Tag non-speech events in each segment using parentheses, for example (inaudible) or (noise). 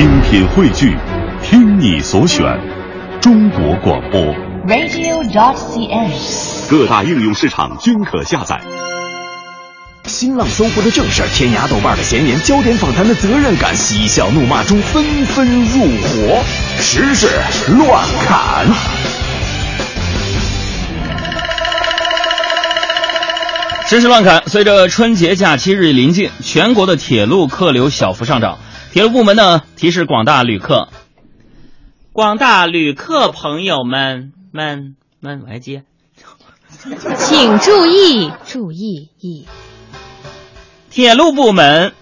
精品汇聚，听你所选，中国广播。radio.cn。各大应用市场均可下载。新浪搜狐的正事儿，天涯豆瓣的闲言，焦点访谈的责任感，嬉笑怒骂中纷纷入伙，时事乱砍。时事乱砍，随着春节假期日益临近，全国的铁路客流小幅上涨。铁路部门呢提示广大旅客，广大旅客朋友们们们，我来接。请注意，注意意。铁路部门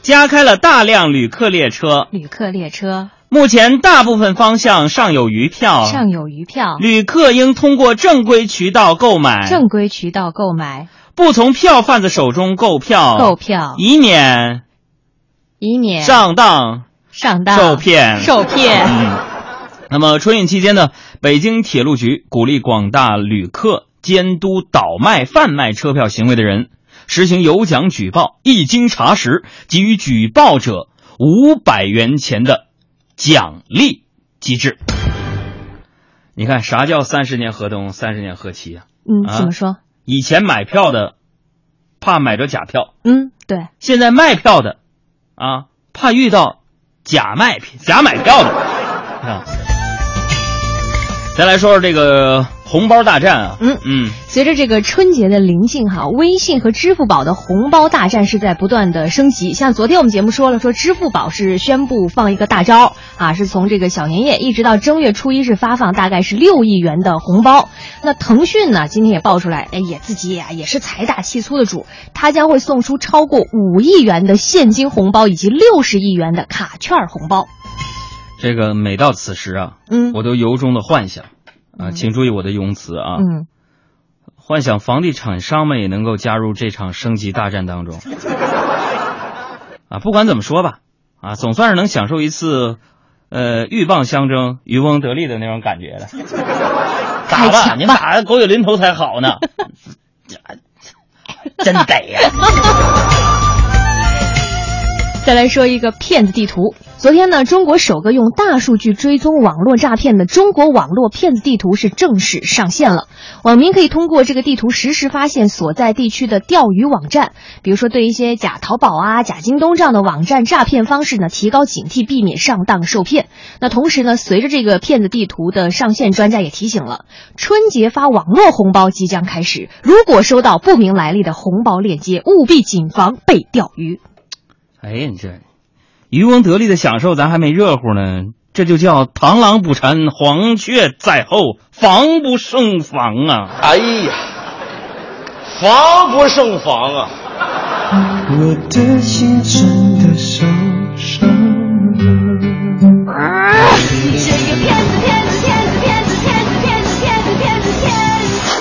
加开了大量旅客列车，旅客列车。目前大部分方向尚有余票，尚有余票，旅客应通过正规渠道购买，正规渠道购买，不从票贩子手中购票，购票，以免以免上当上当受骗受骗。嗯，那么春运期间呢，北京铁路局鼓励广大旅客监督倒卖、贩卖车票行为的人，实行有奖举报，一经查实，给予举报者五百元钱的奖励机制。你看啥叫三十年河东，三十年河西啊？嗯，啊怎么说？以前买票的怕买着假票，嗯，对，现在卖票的啊怕遇到假卖品假买票的啊。再来说说这个红包大战啊，嗯嗯，随着这个春节的临近哈，微信和支付宝的红包大战是在不断的升级。像昨天我们节目说了，说支付宝是宣布放一个大招啊，是从这个小年夜一直到正月初一是发放大概是六亿元的红包。那腾讯呢，今天也爆出来，哎，也自己呀、也是财大气粗的主，他将会送出超过五亿元的现金红包以及六十亿元的卡券红包。这个每到此时啊，嗯我都由衷的幻想啊，请注意我的用词啊，嗯，幻想房地产商们也能够加入这场升级大战当中。啊，不管怎么说吧，啊，总算是能享受一次，呃，鹬蚌相争、渔翁得利的那种感觉了。打吧，你打的狗有零头才好呢，(laughs) 真得呀！再来说一个骗子地图。昨天呢，中国首个用大数据追踪网络诈骗的中国网络骗子地图是正式上线了。网民可以通过这个地图实时发现所在地区的钓鱼网站，比如说对一些假淘宝啊、假京东这样的网站诈骗方式呢，提高警惕，避免上当受骗。那同时呢，随着这个骗子地图的上线，专家也提醒了，春节发网络红包即将开始，如果收到不明来历的红包链接，务必谨防被钓鱼。哎，你这渔翁得利的享受，咱还没热乎呢，这就叫螳螂捕蝉，黄雀在后，防不胜防啊！哎呀，防不胜防啊！我的心真的受伤了。这个骗子，骗子，骗子，骗子，骗子，骗子，骗子，骗子，骗子。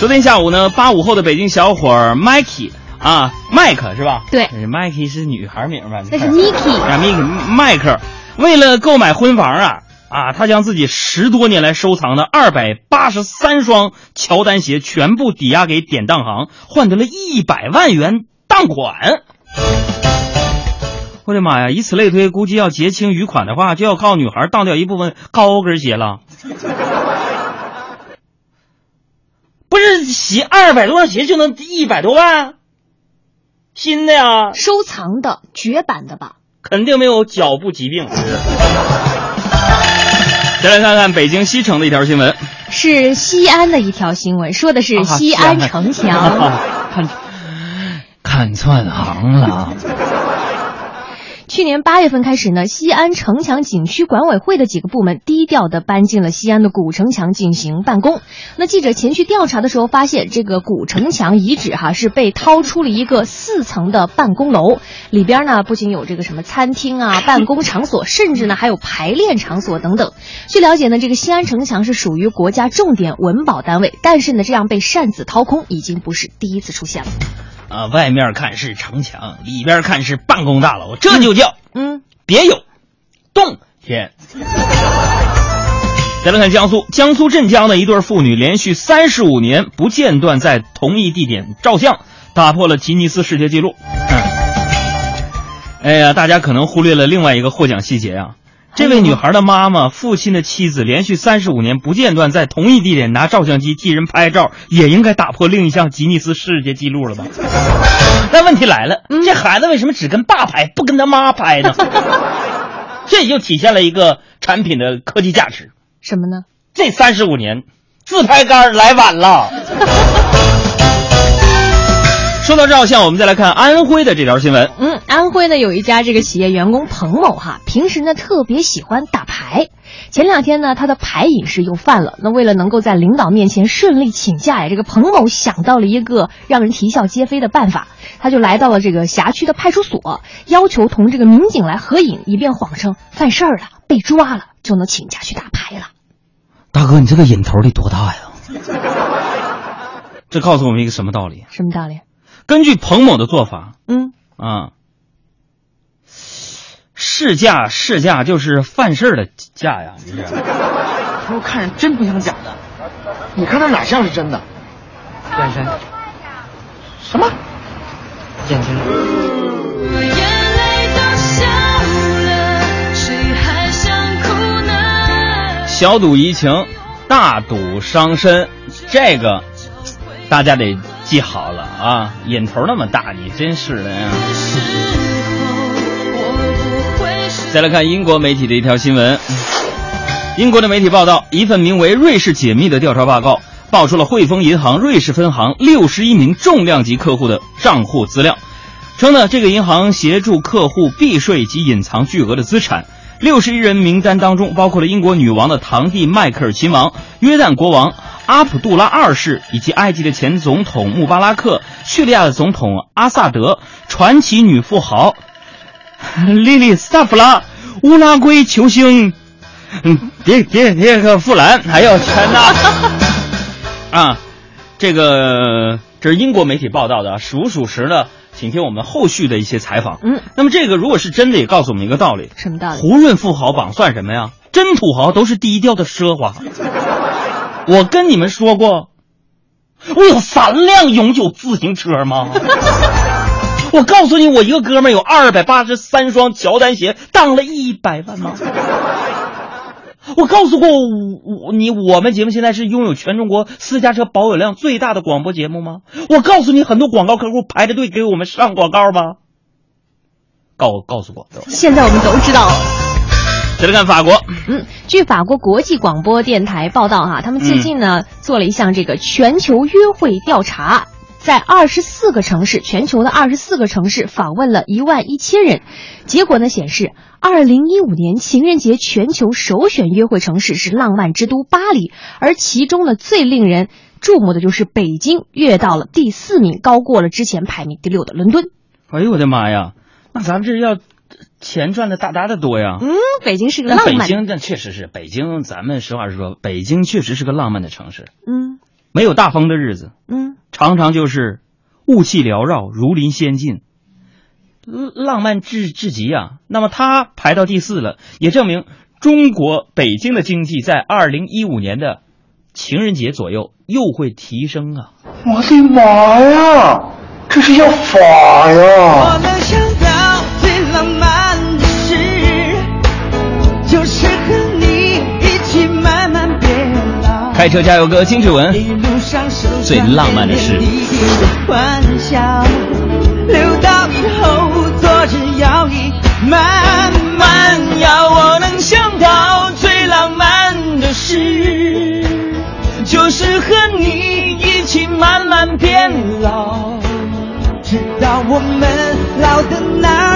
昨天下午呢，八五后的北京小伙儿 Mikey 啊，麦克是吧？对，Mikey 是女孩名吧？那是 Niki 啊，Miki 麦克，为了购买婚房啊啊，他将自己十多年来收藏的二百八十三双乔丹鞋全部抵押给典当行，换得了一百万元当款。我的妈呀！以此类推，估计要结清余款的话，就要靠女孩当掉一部分高跟鞋了。(laughs) 不是鞋二百多双鞋就能一百多万？新的呀，收藏的绝版的吧？肯定没有脚部疾病。再来看看北京西城的一条新闻，是西安的一条新闻，说的是西安城墙。(laughs) 看看串行了。去年八月份开始呢，西安城墙景区管委会的几个部门低调的搬进了西安的古城墙进行办公。那记者前去调查的时候，发现这个古城墙遗址哈是被掏出了一个四层的办公楼，里边呢不仅有这个什么餐厅啊、办公场所，甚至呢还有排练场所等等。据了解呢，这个西安城墙是属于国家重点文保单位，但是呢这样被擅自掏空已经不是第一次出现了。啊，外面看是城墙，里边看是办公大楼，这就叫嗯，别有洞天。再来看江苏，江苏镇江的一对父女连续三十五年不间断在同一地点照相，打破了吉尼斯世界纪录。嗯，哎呀，大家可能忽略了另外一个获奖细节啊。这位女孩的妈妈、父亲的妻子连续三十五年不间断在同一地点拿照相机替人拍照，也应该打破另一项吉尼斯世界纪录了吧？(laughs) 但问题来了，这孩子为什么只跟爸拍，不跟他妈拍呢？(laughs) 这也就体现了一个产品的科技价值。什么呢？这三十五年，自拍杆来晚了。(laughs) 说到照相，我们再来看安徽的这条新闻。嗯，安徽呢有一家这个企业员工彭某哈，平时呢特别喜欢打牌。前两天呢，他的牌瘾是又犯了。那为了能够在领导面前顺利请假呀，这个彭某想到了一个让人啼笑皆非的办法，他就来到了这个辖区的派出所，要求同这个民警来合影，以便谎称犯事儿了、被抓了，就能请假去打牌了。大哥，你这个瘾头得多大呀？(laughs) 这告诉我们一个什么道理？什么道理？根据彭某的做法，嗯啊，试驾试驾就是犯事儿的驾呀，你这 (laughs) 我看着真不像假的，你看他哪像是真的？眼神，什么？眼睛。小赌怡情，大赌伤身，这个大家得记好了啊！瘾头那么大，你真是的呀。再来看英国媒体的一条新闻，英国的媒体报道，一份名为《瑞士解密》的调查报告爆出了汇丰银行瑞士分行六十一名重量级客户的账户资料，称呢，这个银行协助客户避税及隐藏巨额的资产。六十一人名单当中包括了英国女王的堂弟迈克尔亲王、约旦国王阿卜杜拉二世，以及埃及的前总统穆巴拉克、叙利亚的总统阿萨德、传奇女富豪 (laughs) 莉莉·斯塔夫拉、乌拉圭球星嗯迭迭迭克富兰，还有全纳 (laughs) 啊，这个这是英国媒体报道的，属不属实呢？请听我们后续的一些采访。嗯，那么这个如果是真的，也告诉我们一个道理：什么道理？胡润富豪榜算什么呀？真土豪都是低调的奢华。我跟你们说过，我有三辆永久自行车吗？(laughs) 我告诉你，我一个哥们儿有二百八十三双乔丹鞋，当了一百万吗？我告诉过我你，我们节目现在是拥有全中国私家车保有量最大的广播节目吗？我告诉你，很多广告客户排着队给我们上广告吗？告告诉我，现在我们都知道了。再来看法国，嗯，据法国国际广播电台报道，哈，他们最近呢、做了一项这个全球约会调查，在二十四个城市，全球的二十四个城市访问了一万一千人，结果呢显示，二零一五年情人节全球首选约会城市是浪漫之都巴黎，而其中呢最令人注目的就是北京跃到了第四名，高过了之前排名第六的伦敦。哎呦我的妈呀，那咱们这要钱赚的大大的多呀！嗯，北京是个那浪漫，北京那确实是北京，咱们实话实说，北京确实是个浪漫的城市，嗯没有大风的日子，嗯，常常就是雾气缭绕，如临仙境，浪浪漫至至极啊。那么它排到第四了，也证明中国北京的经济在二零一五年的情人节左右又会提升啊。我的妈呀，这是要法呀！浪漫的事，就是和你一起慢慢变老。开车加油歌，金志文。一路上受伤最浪漫的事欢笑，留到以后坐着摇椅慢慢摇。我能想到最浪漫的事，就是和你一起慢慢变老，直到我们老的哪